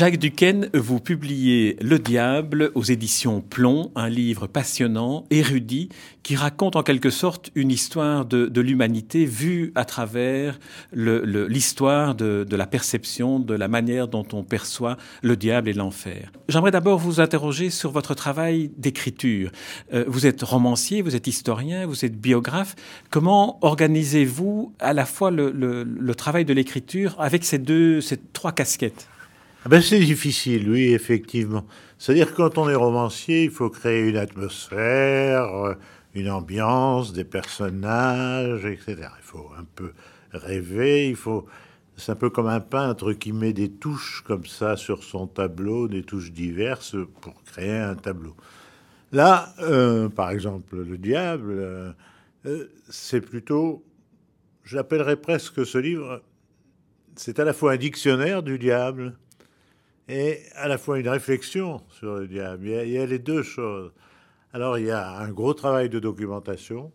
Jacques Duquesne, vous publiez Le Diable aux éditions Plomb, un livre passionnant, érudit, qui raconte en quelque sorte une histoire de, l'humanité vue à travers l'histoire de, la perception, de la manière dont on perçoit le diable et l'enfer. J'aimerais d'abord vous interroger sur votre travail d'écriture. Euh, vous êtes romancier, vous êtes historien, vous êtes biographe. Comment organisez-vous à la fois le, travail de l'écriture avec ces deux, ces trois casquettes? Ah ben c'est difficile, oui, effectivement. C'est-à-dire quand on est romancier, il faut créer une atmosphère, euh, une ambiance, des personnages, etc. Il faut un peu rêver, il faut... C'est un peu comme un peintre qui met des touches comme ça sur son tableau, des touches diverses pour créer un tableau. Là, euh, par exemple, le diable, euh, c'est plutôt, j'appellerais presque ce livre, c'est à la fois un dictionnaire du diable, et à la fois une réflexion sur le diable. Il y a, les deux choses. Alors il y a un gros travail de documentation.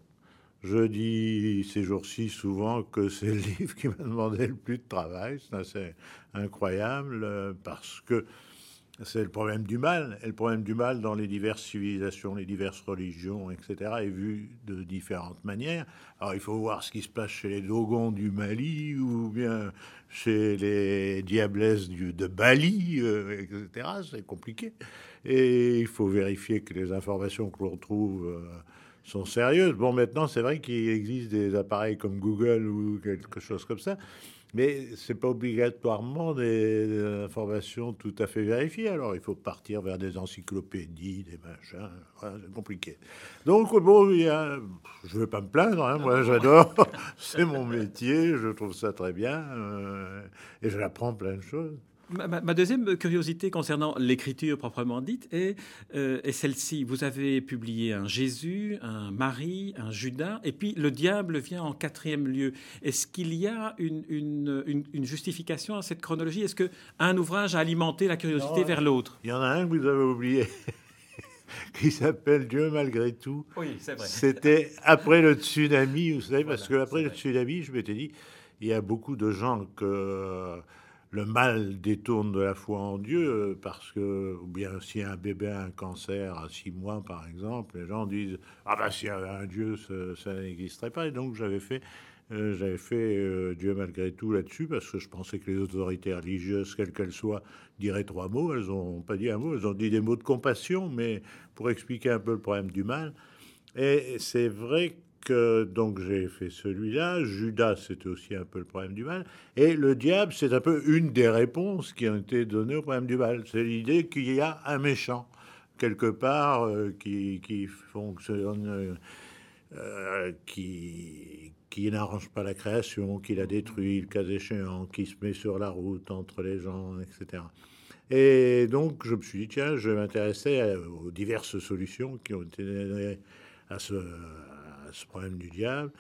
Je dis ces jours-ci souvent que c'est le livre qui m'a demandé le plus de travail. C'est incroyable euh, parce que c'est le problème du mal. Et le problème du mal dans les diverses civilisations, les diverses religions, etc., est vu de différentes manières. Alors il faut voir ce qui se passe chez les Dogons du Mali ou bien chez les diablesses de Bali, euh, etc. C'est compliqué. Et il faut vérifier que les informations que l'on trouve euh, sont sérieuses. Bon, maintenant, c'est vrai qu'il existe des appareils comme Google ou quelque chose comme ça mais ce n'est pas obligatoirement des, informations tout à fait vérifiées. Alors, il faut partir vers des encyclopédies, des machins. c'est compliqué. Donc, bon, il y a, je ne vais pas me plaindre. Hein, moi, j'adore. c'est mon métier. Je trouve ça très bien. Euh, et j'apprends plein de choses. Ma, deuxième curiosité concernant l'écriture proprement dite est, euh, est celle-ci. Vous avez publié un Jésus, un Marie, un Judas, et puis le diable vient en quatrième lieu. Est-ce qu'il y a une, une, une, justification à cette chronologie? Est-ce qu'un ouvrage a alimenté la curiosité vers l'autre? Il y en a un que vous avez oublié. qui s'appelle Dieu malgré tout. Oui, c'est vrai. C'était après le tsunami, vous savez, parce que après le tsunami, je m'étais dit, il y a beaucoup de gens que le mal détourne de la foi en Dieu euh, parce que, ou bien si un bébé a un cancer à six mois, par exemple, les gens disent Ah ben s'il y avait un Dieu, ça, n'existerait pas. Et donc j'avais fait, euh, j'avais fait euh, Dieu malgré tout là-dessus parce que je pensais que les autorités religieuses, quelles qu'elles soient, diraient trois mots. Elles n'ont pas dit un mot, elles ont dit des mots de compassion, mais pour expliquer un peu le problème du mal. Et c'est vrai donc j'ai fait celui-là. Judas, c'était aussi un peu le problème du mal. Et le diable, c'est un peu une des réponses qui ont été données au problème du mal. C'est l'idée qu'il y a un méchant quelque part euh, qui, qui, fonctionne, euh, qui, qui n'arrange pas la création, qui la détruit, le cas échéant, qui se met sur la route entre les gens, etc. Et donc je me suis dit, tiens, je vais m'intéresser aux diverses solutions qui ont été données à ce, ce problème du diable.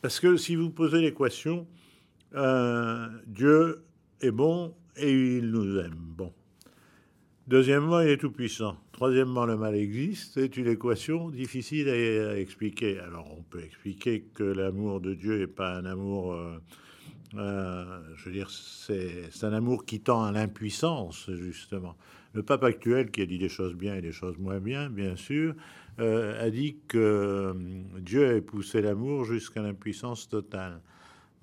Parce que si vous posez l'équation, euh, Dieu est bon et il nous aime. Bon. Deuxièmement, il est tout puissant. Troisièmement, le mal existe. C'est une équation difficile à, expliquer. Alors, on peut expliquer que l'amour de Dieu n'est pas un amour. Euh, euh, je veux dire, c'est un amour qui tend à l'impuissance, justement. Le pape actuel, qui a dit des choses bien et des choses moins bien, bien sûr, euh, a dit que euh, Dieu a poussé l'amour jusqu'à l'impuissance totale.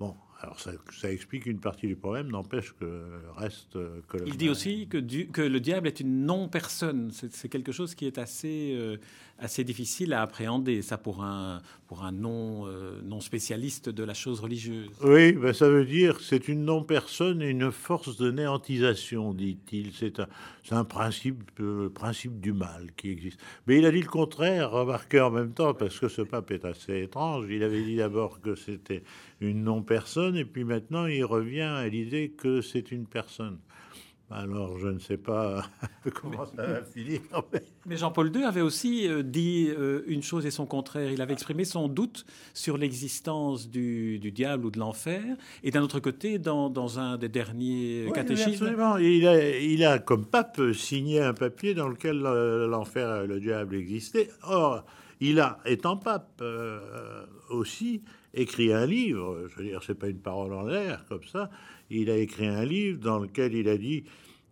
Bon, alors ça, explique une partie du problème, n'empêche que le reste... Euh, que Il dit aussi que, que, le diable est une non-personne. C'est quelque chose qui est assez assez difficile à appréhender, ça pour un, pour un non, euh, non spécialiste de la chose religieuse. Oui, ben ça veut dire c'est une non-personne et une force de néantisation, dit-il. C'est un, un principe, euh, principe du mal qui existe. Mais il a dit le contraire, remarquez en même temps, parce que ce pape est assez étrange. Il avait dit d'abord que c'était une non-personne, et puis maintenant il revient à l'idée que c'est une personne. Alors, je ne sais pas comment ça va finir. Mais Jean-Paul II avait aussi euh, dit euh, une chose et son contraire. Il avait exprimé son doute sur l'existence du, diable ou de l'enfer. Et d'un autre côté, dans, un des derniers catéchismes. Absolument. Il a, il a, comme pape, signé un papier dans lequel l'enfer et le diable existaient. Or, il a, étant pape euh, aussi, écrit un livre. Je veux dire, c'est pas une parole en l'air comme ça. Il a écrit un livre dans lequel il a dit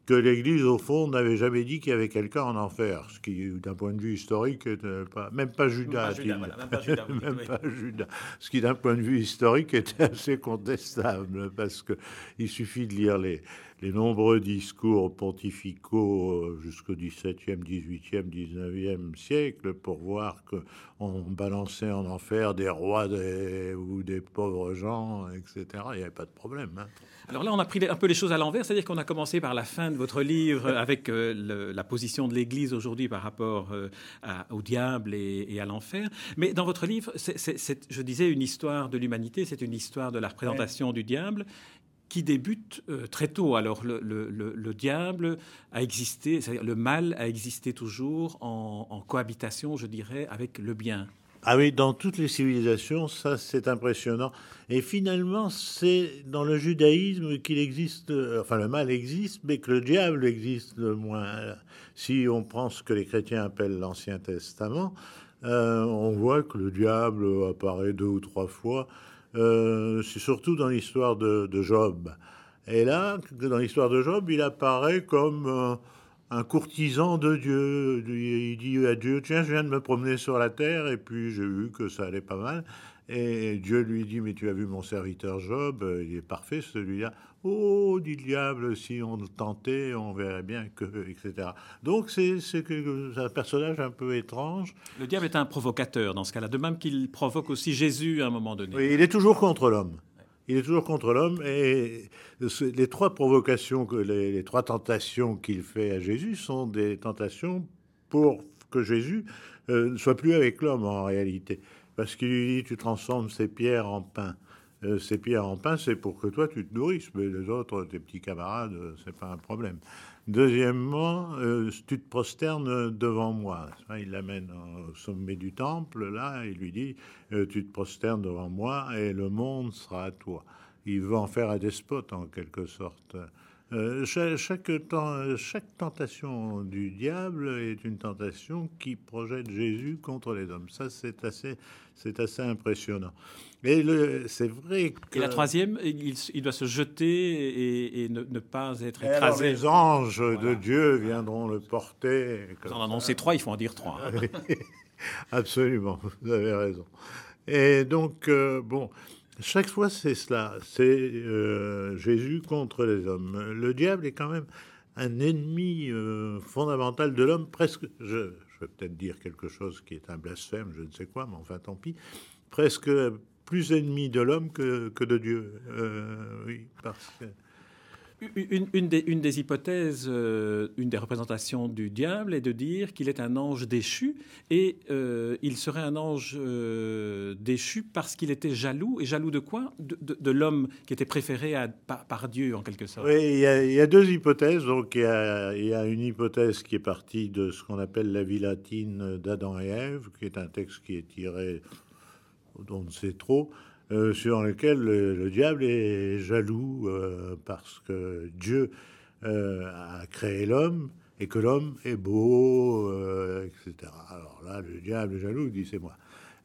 que l'Église, au fond, n'avait jamais dit qu'il y avait quelqu'un en enfer, ce qui, d'un point de vue historique, pas, même pas Judas, même pas Judas, ce qui, d'un point de vue historique, était assez contestable, parce que il suffit de lire les, les nombreux discours pontificaux euh, jusqu'au XVIIe, XVIIIe, XIXe siècle pour voir qu'on balançait en enfer des rois ou des pauvres gens, etc. Il n'y avait pas de problème. Hein. Alors là, on a pris un peu les choses à l'envers, c'est-à-dire qu'on a commencé par la fin de votre livre avec euh, la position de l'Église aujourd'hui par rapport euh, au diable et, à l'enfer. Mais dans votre livre, c'est, je disais, une histoire de l'humanité, c'est une histoire de la représentation du diable qui débute euh, très tôt. Alors le, diable a existé, c'est-à-dire le mal a existé toujours en, cohabitation, je dirais, avec le bien. Ah oui, dans toutes les civilisations, ça c'est impressionnant. Et finalement, c'est dans le judaïsme qu'il existe, euh, enfin le mal existe, mais que le diable existe moins. Si on prend ce que les chrétiens appellent l'Ancien Testament, euh, on voit que le diable apparaît deux ou trois fois euh, c'est surtout dans l'histoire de, Job. Et là, dans l'histoire de Job, il apparaît comme euh, un courtisan de Dieu. Il dit à Dieu, tiens, je viens de me promener sur la terre, et puis j'ai vu que ça allait pas mal. Et Dieu lui dit, mais tu as vu mon serviteur Job, euh, il est parfait celui-là. Oh, dit le diable, si on tentait, on verrait bien que, etc. Donc c'est un personnage un peu étrange. Le diable est un provocateur dans ce cas-là, de même qu'il provoque aussi Jésus à un moment donné. Oui, il est toujours contre l'homme. Il est toujours contre l'homme et les trois provocations, les, les trois tentations qu'il fait à Jésus sont des tentations pour que Jésus euh, ne soit plus avec l'homme en réalité. Parce qu'il lui dit, tu transformes ces pierres en pain. Euh, ces pierres en pain, c'est pour que toi, tu te nourrisses, mais les autres, tes petits camarades, euh, c'est pas un problème. Deuxièmement, euh, tu te prosternes devant moi. Il l'amène au sommet du temple, là, il lui dit, tu te prosternes devant moi et le monde sera à toi. Il veut en faire un despote, en quelque sorte. Euh, chaque, chaque, tentation du diable est une tentation qui projette Jésus contre les hommes. Ça, c'est assez, c'est assez impressionnant. Et c'est vrai que... Et la troisième, il, doit se jeter et, ne, pas être écrasé. les anges de Dieu viendront le porter. Vous en annoncez trois, il faut en dire trois. Absolument, vous avez raison. Et donc, euh, bon, chaque fois, c'est cela. C'est euh, Jésus contre les hommes. Le diable est quand même un ennemi euh, fondamental de l'homme, presque. Je, vais peut-être dire quelque chose qui est un blasphème, je ne sais quoi, mais enfin, tant pis. Presque plus ennemi de l'homme que, que, de Dieu. Euh, oui, parce que une, des, hypothèses, euh, une des représentations du diable est de dire qu'il est un ange déchu et euh, il serait un ange euh, déchu parce qu'il était jaloux. Et jaloux de quoi? De, l'homme qui était préféré par, Dieu en quelque sorte. Oui, il y, a, deux hypothèses. Donc il y, a, il y, a, une hypothèse qui est partie de ce qu'on appelle la vie latine d'Adam et Ève, qui est un texte qui est tiré, dont on ne sait trop. Euh, sur lequel le, diable est jaloux euh, parce que Dieu euh, a créé l'homme et que l'homme est beau, etc. Alors là, le diable est jaloux, dit c'est moi.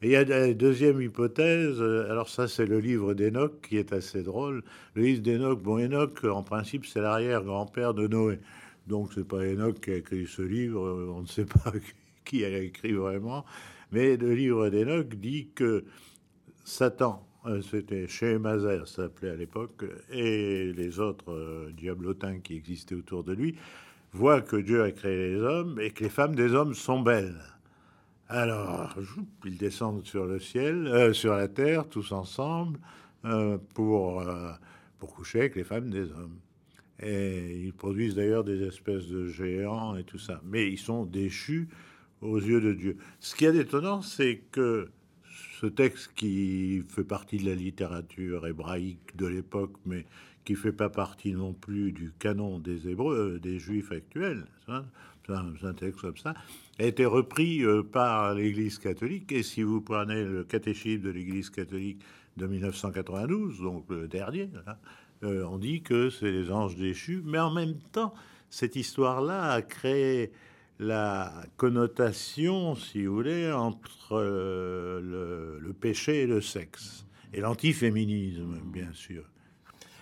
Et il y a une deuxième hypothèse, alors ça c'est le livre d'Enoch qui est assez drôle. Le livre d'Enoch, bon Enoch en principe c'est l'arrière-grand-père de Noé. Donc c'est pas Enoch qui a écrit ce livre, on ne sait pas qui a écrit vraiment. Mais le livre d'Enoch dit que Satan c'était chez Mazer, ça s'appelait à l'époque, et les autres euh, diablotins qui existaient autour de lui, voient que Dieu a créé les hommes et que les femmes des hommes sont belles. Alors, ils descendent sur le ciel, euh, sur la terre, tous ensemble, pour, pour coucher avec les femmes des hommes. Et ils produisent d'ailleurs des espèces de géants et tout ça. Mais ils sont déchus aux yeux de Dieu. Ce qui est étonnant, c'est que ce texte qui fait partie de la littérature hébraïque de l'époque, mais qui fait pas partie non plus du canon des Hébreux, des Juifs actuels. C'est un, texte comme ça, a été repris par l'Église catholique. Et si vous prenez le catéchisme de l'Église catholique de 1992, donc le dernier, hein, on dit que c'est les anges déchus, mais en même temps, cette histoire-là a créé la connotation, si vous voulez, entre euh, le, péché et le sexe, et l'antiféminisme, bien sûr.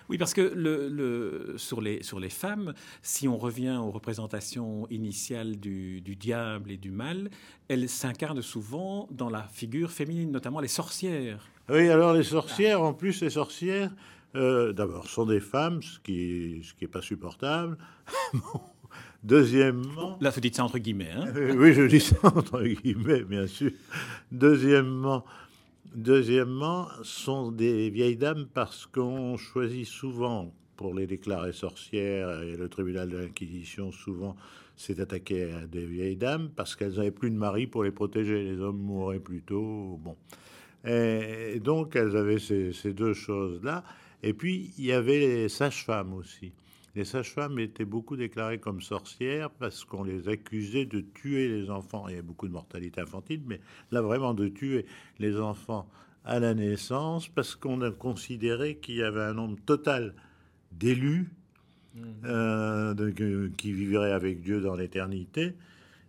Oui, parce que le, sur, les, sur les femmes, si on revient aux représentations initiales du, diable et du mal, elles s'incarnent souvent dans la figure féminine, notamment les sorcières. Oui, alors les sorcières, en plus, les sorcières, euh, d'abord, sont des femmes, ce qui n'est ce qui est pas supportable. Deuxièmement. Là, vous dites ça entre guillemets. Hein oui, je dis ça entre guillemets, bien sûr. Deuxièmement, deuxièmement, sont des vieilles dames parce qu'on choisit souvent pour les déclarer sorcières et le tribunal de l'Inquisition souvent s'est attaqué à des vieilles dames parce qu'elles n'avaient plus de mari pour les protéger. Les hommes mouraient plus tôt. Bon. Et donc, elles avaient ces, ces deux choses-là. Et puis, il y avait les sages-femmes aussi. Les sages-femmes étaient beaucoup déclarées comme sorcières parce qu'on les accusait de tuer les enfants. Il y a beaucoup de mortalité infantile, mais là vraiment de tuer les enfants à la naissance parce qu'on a considéré qu'il y avait un nombre total d'élus mmh. euh, qui vivraient avec Dieu dans l'éternité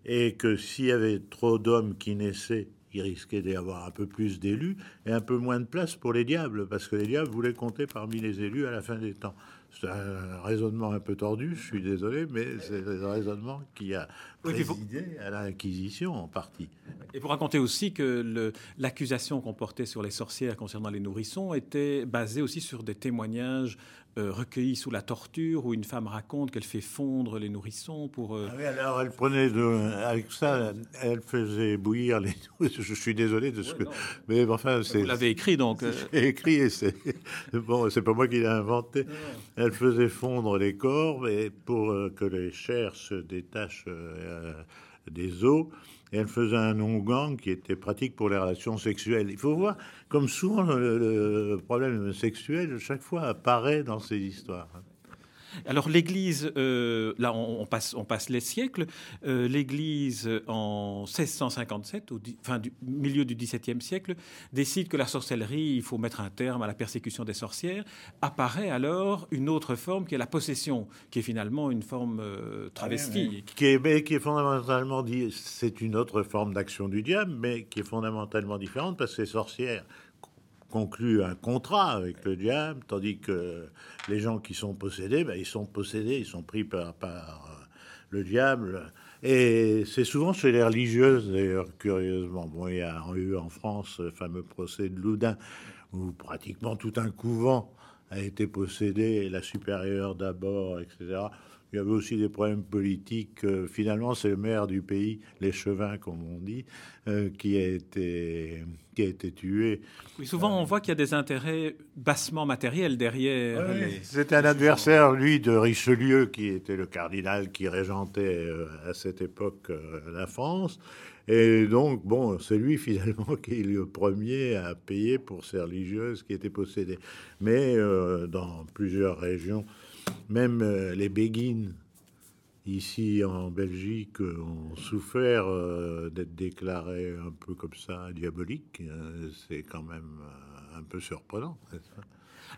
et que s'il y avait trop d'hommes qui naissaient, il risquait d'y avoir un peu plus d'élus et un peu moins de place pour les diables, parce que les diables voulaient compter parmi les élus à la fin des temps. C'est un raisonnement un peu tordu, je suis désolé, mais c'est un raisonnement qui a présidé à l'Inquisition en partie. Et pour raconter aussi que l'accusation qu'on portait sur les sorcières concernant les nourrissons était basée aussi sur des témoignages euh, recueillis sous la torture, où une femme raconte qu'elle fait fondre les nourrissons pour... Euh, ah oui, alors elle prenait de... Avec ça, elle faisait bouillir les... Je suis désolé de ce que... Mais enfin, c'est... Vous l'avez écrit, donc... Euh. Écrit, et c'est... Bon, c'est pas moi qui l'ai inventé. Elle faisait fondre les corps et pour que les chairs se détachent des os et elle faisait un onguent qui était pratique pour les relations sexuelles. Il faut voir, comme souvent, le, problème sexuel, chaque fois, apparaît dans ces histoires. Alors l'Église, euh, là on, passe, les siècles, euh, l'Église en 1657, au fin du milieu du XVIIe siècle, décide que la sorcellerie, il faut mettre un terme à la persécution des sorcières. Apparaît alors une autre forme qui est la possession, qui est finalement une forme euh, travestie. Qui, est, qui est fondamentalement c'est une autre forme d'action du diable, mais qui est fondamentalement différente parce que les sorcières conclut un contrat avec le diable, tandis que les gens qui sont possédés, ben, ils sont possédés, ils sont pris par, par euh, le diable. Et c'est souvent chez les religieuses, d'ailleurs, curieusement. Bon, il y a eu en France le fameux procès de Loudun, où pratiquement tout un couvent a été possédé, la supérieure d'abord, etc. Il y avait aussi des problèmes politiques. Euh, finalement, c'est le maire du pays, l'échevin, comme on dit, euh, qui, a été, qui a été tué. Oui, souvent, on voit qu'il y a des intérêts bassement matériels derrière. C'était un adversaire, lui, de Richelieu, qui était le cardinal qui régentait euh, à cette époque la France. Et donc, bon, c'est lui finalement qui est le premier à payer pour ces religieuses qui étaient possédées. Mais dans plusieurs régions, même euh, les béguines ici en Belgique ont souffert euh, d'être déclarés un peu comme ça diaboliques. Euh, c'est quand même un peu surprenant.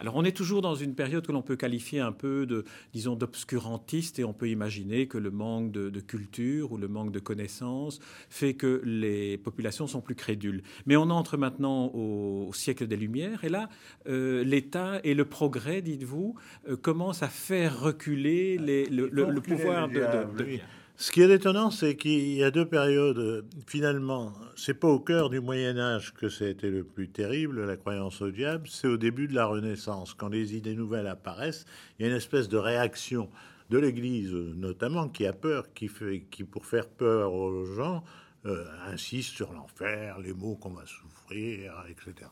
Alors on est toujours dans une période que l'on peut qualifier un peu de, disons, d'obscurantiste et on peut imaginer que le manque de, culture ou le manque de connaissances fait que les populations sont plus crédules. Mais on entre maintenant au, siècle des Lumières et là, euh, l'État et le progrès, dites-vous, euh, commencent à faire reculer le, pouvoir de, de, ce qui est étonnant, c'est qu'il y a deux périodes. Finalement, c'est pas au cœur du Moyen Âge que ça a été le plus terrible, la croyance au diable. C'est au début de la Renaissance, quand les idées nouvelles apparaissent. Il y a une espèce de réaction de l'Église, notamment, qui a peur, qui fait, pour faire peur aux gens, euh, insiste sur l'enfer, les maux qu'on va souffrir, etc.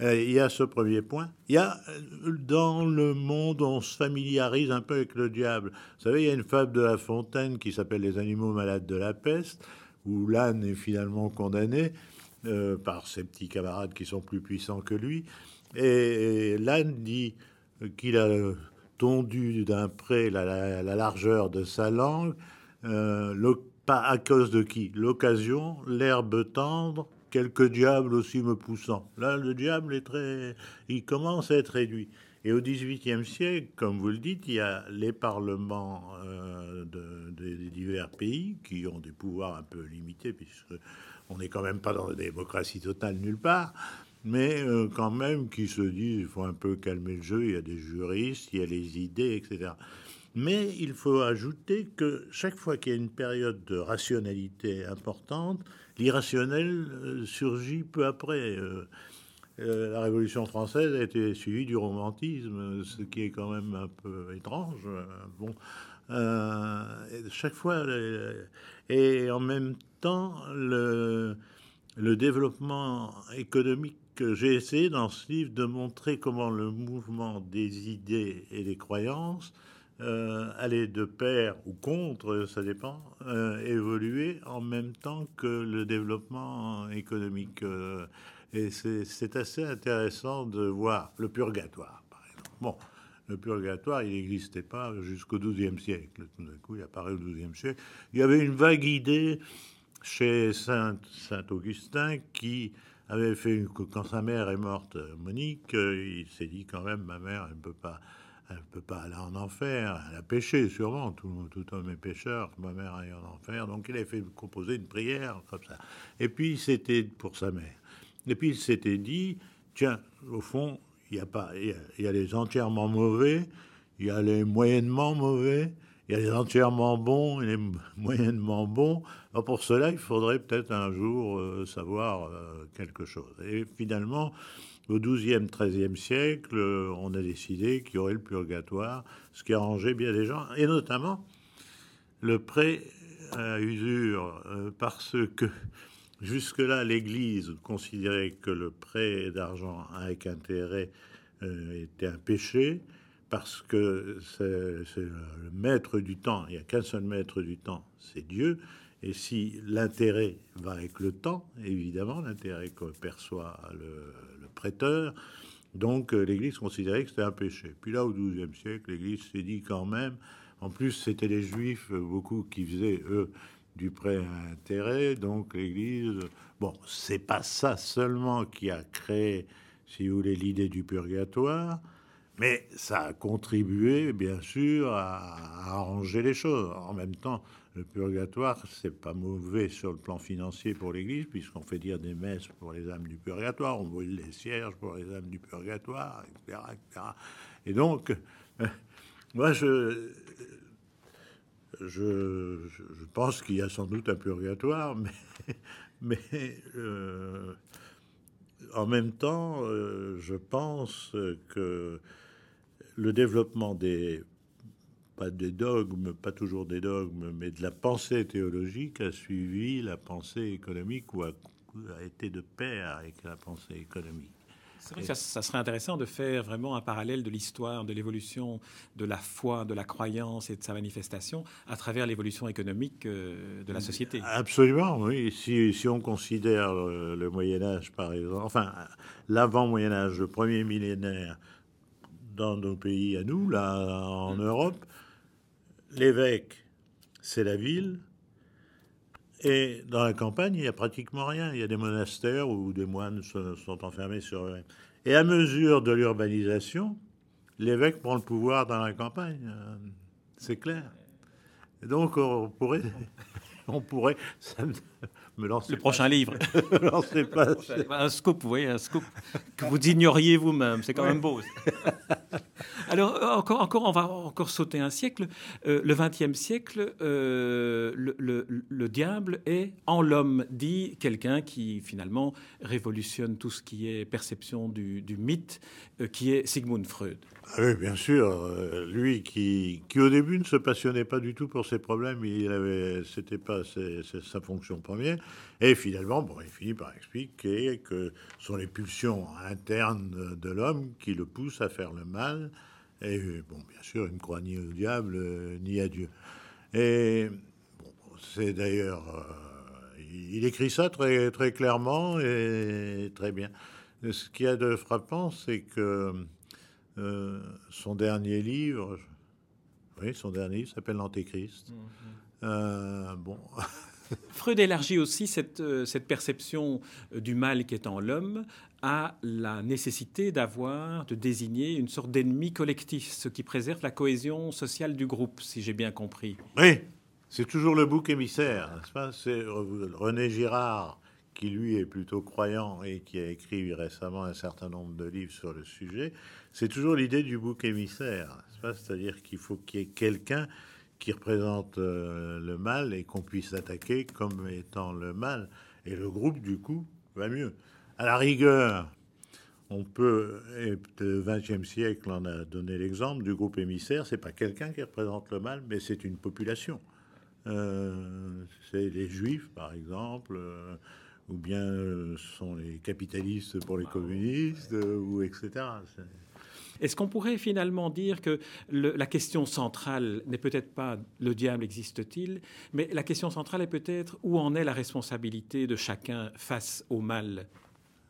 Euh, il y a ce premier point. Il y a euh, dans le monde, on se familiarise un peu avec le diable. Vous savez, il y a une fable de La Fontaine qui s'appelle Les animaux malades de la peste, où l'âne est finalement condamné euh, par ses petits camarades qui sont plus puissants que lui. Et, l'âne dit qu'il a tondu d'un près la, largeur de sa langue, euh, pas à cause de qui? L'occasion, l'herbe tendre, quelques diables aussi me poussant. Là, le diable est très, il commence à être réduit. Et au XVIIIe siècle, comme vous le dites, il y a les parlements euh, des divers pays qui ont des pouvoirs un peu limités, puisque on n'est quand même pas dans la démocratie totale nulle part mais euh, quand même qui se disent il faut un peu calmer le jeu, il y a des juristes, il y a les idées, etc. Mais il faut ajouter que chaque fois qu'il y a une période de rationalité importante, l'irrationnel euh, surgit peu après. Euh, la Révolution française a été suivie du romantisme, ce qui est quand même un peu étrange. Bon, chaque fois, et en même temps, le, le développement économique j'ai essayé dans ce livre de montrer comment le mouvement des idées et des croyances euh, allait de pair ou contre, ça dépend, euh, évoluer en même temps que le développement économique. Euh, et c'est assez intéressant de voir le purgatoire, par exemple. Bon, le purgatoire, il n'existait pas jusqu'au XIIe siècle. Tout d'un coup, il apparaît au XIIe siècle. Il y avait une vague idée chez Saint, Saint Augustin qui avait fait quand sa mère est morte, Monique, il s'est dit quand même ma mère elle ne peut pas elle peut pas aller en enfer, elle a péché sûrement, tout, tout homme est pécheur, ma mère est en enfer, donc il a fait composer une prière comme ça. Et puis c'était pour sa mère. Et puis il s'était dit, tiens, au fond, il y a pas, il y a les entièrement mauvais, il y a les moyennement mauvais, il y a les entièrement bons et les moyennement bons. Alors pour cela, il faudrait peut-être un jour euh, savoir euh, quelque chose. Et finalement, au XIIe, XIIIe siècle, euh, on a décidé qu'il y aurait le purgatoire, ce qui arrangeait bien les gens, et notamment le prêt à usure, parce que jusque-là, l'Église considérait que le prêt d'argent avec intérêt était un péché parce que c'est le maître du temps, il n'y a qu'un seul maître du temps, c'est Dieu. Et si l'intérêt va avec le temps, évidemment, l'intérêt que perçoit le, prêteur, donc euh, l'Église considérait que c'était un péché. Puis là, au XIIe siècle, l'Église s'est dit quand même, en plus c'était les Juifs, beaucoup qui faisaient, eux, du prêt à intérêt, donc l'Église, bon, c'est pas ça seulement qui a créé, si vous voulez, l'idée du purgatoire, mais ça a contribué, bien sûr, à, arranger les choses. En même temps, le purgatoire, c'est pas mauvais sur le plan financier pour l'Église, puisqu'on fait dire des messes pour les âmes du purgatoire, on brûle les cierges pour les âmes du purgatoire, etc. Et donc, moi, je, je, pense qu'il y a sans doute un purgatoire, mais, mais euh, en même temps, euh, je pense que le développement des pas des dogmes, pas toujours des dogmes, mais de la pensée théologique a suivi la pensée économique ou a, été de pair avec la pensée économique. C'est vrai que ça, serait intéressant de faire vraiment un parallèle de l'histoire, de l'évolution de la foi, de la croyance et de sa manifestation à travers l'évolution économique euh, de la société. Absolument, oui. Si, si on considère le, le Moyen Âge, par exemple, enfin l'avant Moyen Âge, le premier millénaire, dans nos pays à nous, là, en Europe, l'évêque, c'est la ville. Et dans la campagne, il n'y a pratiquement rien. Il y a des monastères où des moines sont enfermés sur eux. Et à mesure de l'urbanisation, l'évêque prend le pouvoir dans la campagne. Euh, c'est clair. Et donc, on pourrait, on pourrait, le prochain livre. pas. un scoop, vous voyez, un scoop que vous ignoriez vous-même. C'est quand même beau. Alors, encore, encore, on va encore sauter un siècle. Euh, le XXe siècle, euh, le, diable est en l'homme, dit quelqu'un qui finalement révolutionne tout ce qui est perception du, mythe, euh, qui est Sigmund Freud. Ah oui, bien sûr. lui qui, qui au début ne se passionnait pas du tout pour ses problèmes, il avait, c'était pas sa fonction première. Et finalement, bon, il finit par expliquer que ce sont les pulsions internes de l'homme qui le poussent à faire le mal. Et bon, bien sûr, il ne croit ni au diable euh, ni à Dieu. Et c'est d'ailleurs, euh, il écrit ça très très clairement et très bien. Ce qu'il y a de frappant, c'est que Euh, son dernier livre, oui, son dernier livre s'appelle L'Antéchrist. Euh, bon. Freud élargit aussi cette, euh, cette perception du mal qui est en l'homme à la nécessité d'avoir, de désigner une sorte d'ennemi collectif, ce qui préserve la cohésion sociale du groupe, si j'ai bien compris. Oui, c'est toujours le bouc émissaire, n'est-ce pas? C'est René Girard, qui lui est plutôt croyant et qui a écrit récemment un certain nombre de livres sur le sujet. C'est toujours l'idée du bouc émissaire, c'est-à-dire qu'il faut qu'il y ait quelqu'un qui représente euh, le mal et qu'on puisse attaquer comme étant le mal. Et le groupe, du coup, va mieux. À la rigueur, on peut, et le XXe siècle en a donné l'exemple du groupe émissaire, c'est pas quelqu'un qui représente le mal, mais c'est une population. Euh, c'est les juifs, par exemple, euh, ou bien ce sont les capitalistes pour les communistes, ou etc. Est-ce qu'on pourrait finalement dire que la question centrale n'est peut-être pas le diable existe-t-il, mais la question centrale est peut-être où en est la responsabilité de chacun face au mal?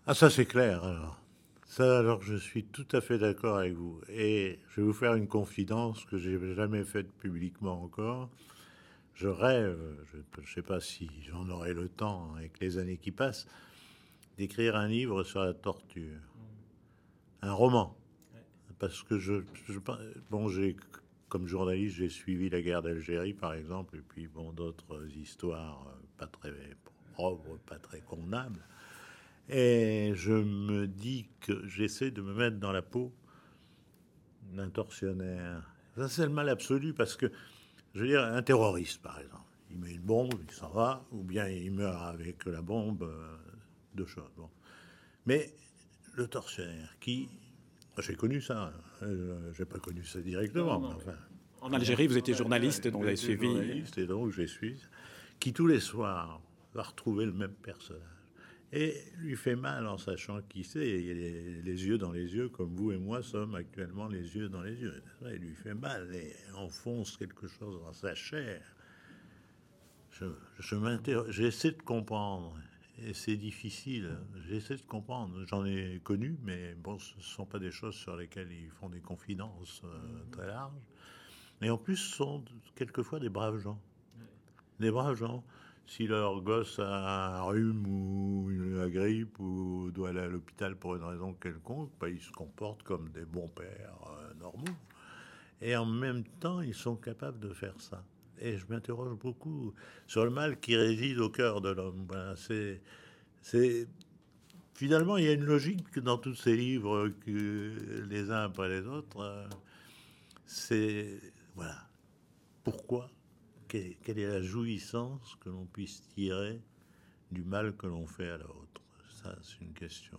Ah ça c'est clair alors. Ça alors je suis tout à fait d'accord avec vous. Et je vais vous faire une confidence que j'ai jamais faite publiquement encore. Je rêve, je ne sais pas si j'en aurai le temps avec les années qui passent, d'écrire un livre sur la torture. Un roman parce que je, bon, j'ai comme journaliste, j'ai suivi la guerre d'Algérie, par exemple, et puis bon, d'autres histoires euh, pas très propres, pas très convenables. Et je me dis que j'essaie de me mettre dans la peau d'un tortionnaire. Ça, c'est le mal absolu parce que, je veux dire, un terroriste, par exemple, il met une bombe, il s'en va, ou bien il meurt avec la bombe, euh, deux choses. Bon. Mais le tortionnaire qui j'ai connu ça. Euh, j'ai pas connu ça directement. en Algérie, vous étiez journaliste, donc vous avez suivi. Journaliste, et donc je suis. Qui tous les soirs va retrouver le même personnage. Et lui fait mal en sachant qui c'est. A les, yeux dans les yeux, comme vous et moi sommes actuellement les yeux dans les yeux. Il lui fait mal et enfonce quelque chose dans sa chair. Je, je j'essaie de comprendre. Et c'est difficile. J'essaie de comprendre. J'en ai connu, mais bon, ce ne sont pas des choses sur lesquelles ils font des confidences euh, très larges. Et en plus, ce sont quelquefois des braves gens. Des braves gens. Si leur gosse a un rhume ou une grippe ou doit aller à l'hôpital pour une raison quelconque, bah, ils se comportent comme des bons pères euh, normaux. Et en même temps, ils sont capables de faire ça et je m'interroge beaucoup sur le mal qui réside au cœur de l'homme. c'est, finalement il y a une logique dans tous ces livres les uns après les autres. Euh, c'est voilà pourquoi quelle, est la jouissance que l'on puisse tirer du mal que l'on fait à l'autre? Ça, c'est une question.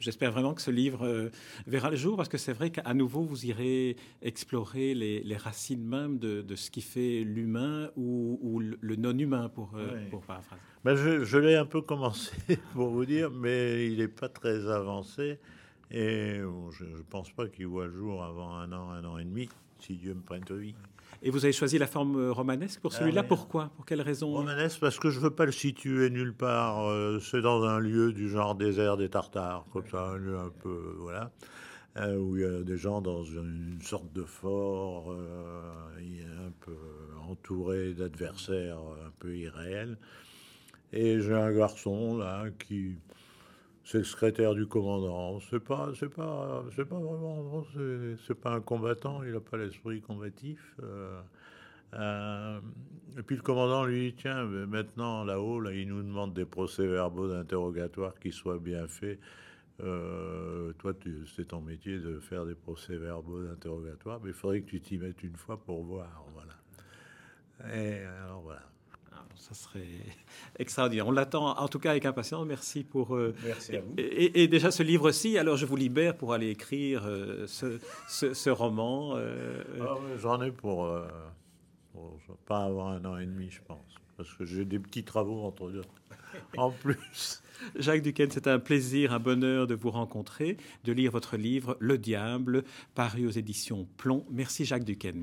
J'espère vraiment que ce livre euh, verra le jour parce que c'est vrai qu'à nouveau vous irez explorer les, racines même de, ce qui fait l'humain ou, le non-humain pour, euh, paraphraser. Ben je, l'ai un peu commencé pour vous dire, mais il n'est pas très avancé et je ne pense pas qu'il voit le jour avant un an, un an et demi, si Dieu me prête vie. Et vous avez choisi la forme euh, romanesque pour celui-là. Ah Pourquoi? Pour quelle raison? Romanesque parce que je veux pas le situer nulle part. Euh, c'est dans un lieu du genre désert des Tartares, comme ça, un lieu un peu voilà, euh, où il y a des gens dans une sorte de fort, un peu entouré d'adversaires un peu irréels. Et j'ai un garçon là qui c'est le secrétaire du commandant. C'est pas, c'est pas, c'est pas vraiment, c'est pas un combattant. Il n'a pas l'esprit combatif. Euh, euh, et puis le commandant lui dit tiens, maintenant là-haut, là, il nous demande des procès-verbaux d'interrogatoire qui soient bien faits. Euh, toi, c'est ton métier de faire des procès-verbaux d'interrogatoire, mais il faudrait que tu t'y mettes une fois pour voir, voilà. Et alors voilà ça serait extraordinaire. On l'attend en tout cas avec impatience. Merci pour. Euh, Merci à vous. Et, déjà ce livre-ci, alors je vous libère pour aller écrire euh, ce, ce, roman. Euh, ah j'en ai pour, pas avant un an et demi, je pense, parce que j'ai des petits travaux entre deux. en plus. Jacques Duquesne, c'est un plaisir, un bonheur de vous rencontrer, de lire votre livre Le Diable, paru aux éditions Plomb. Merci Jacques Duquesne.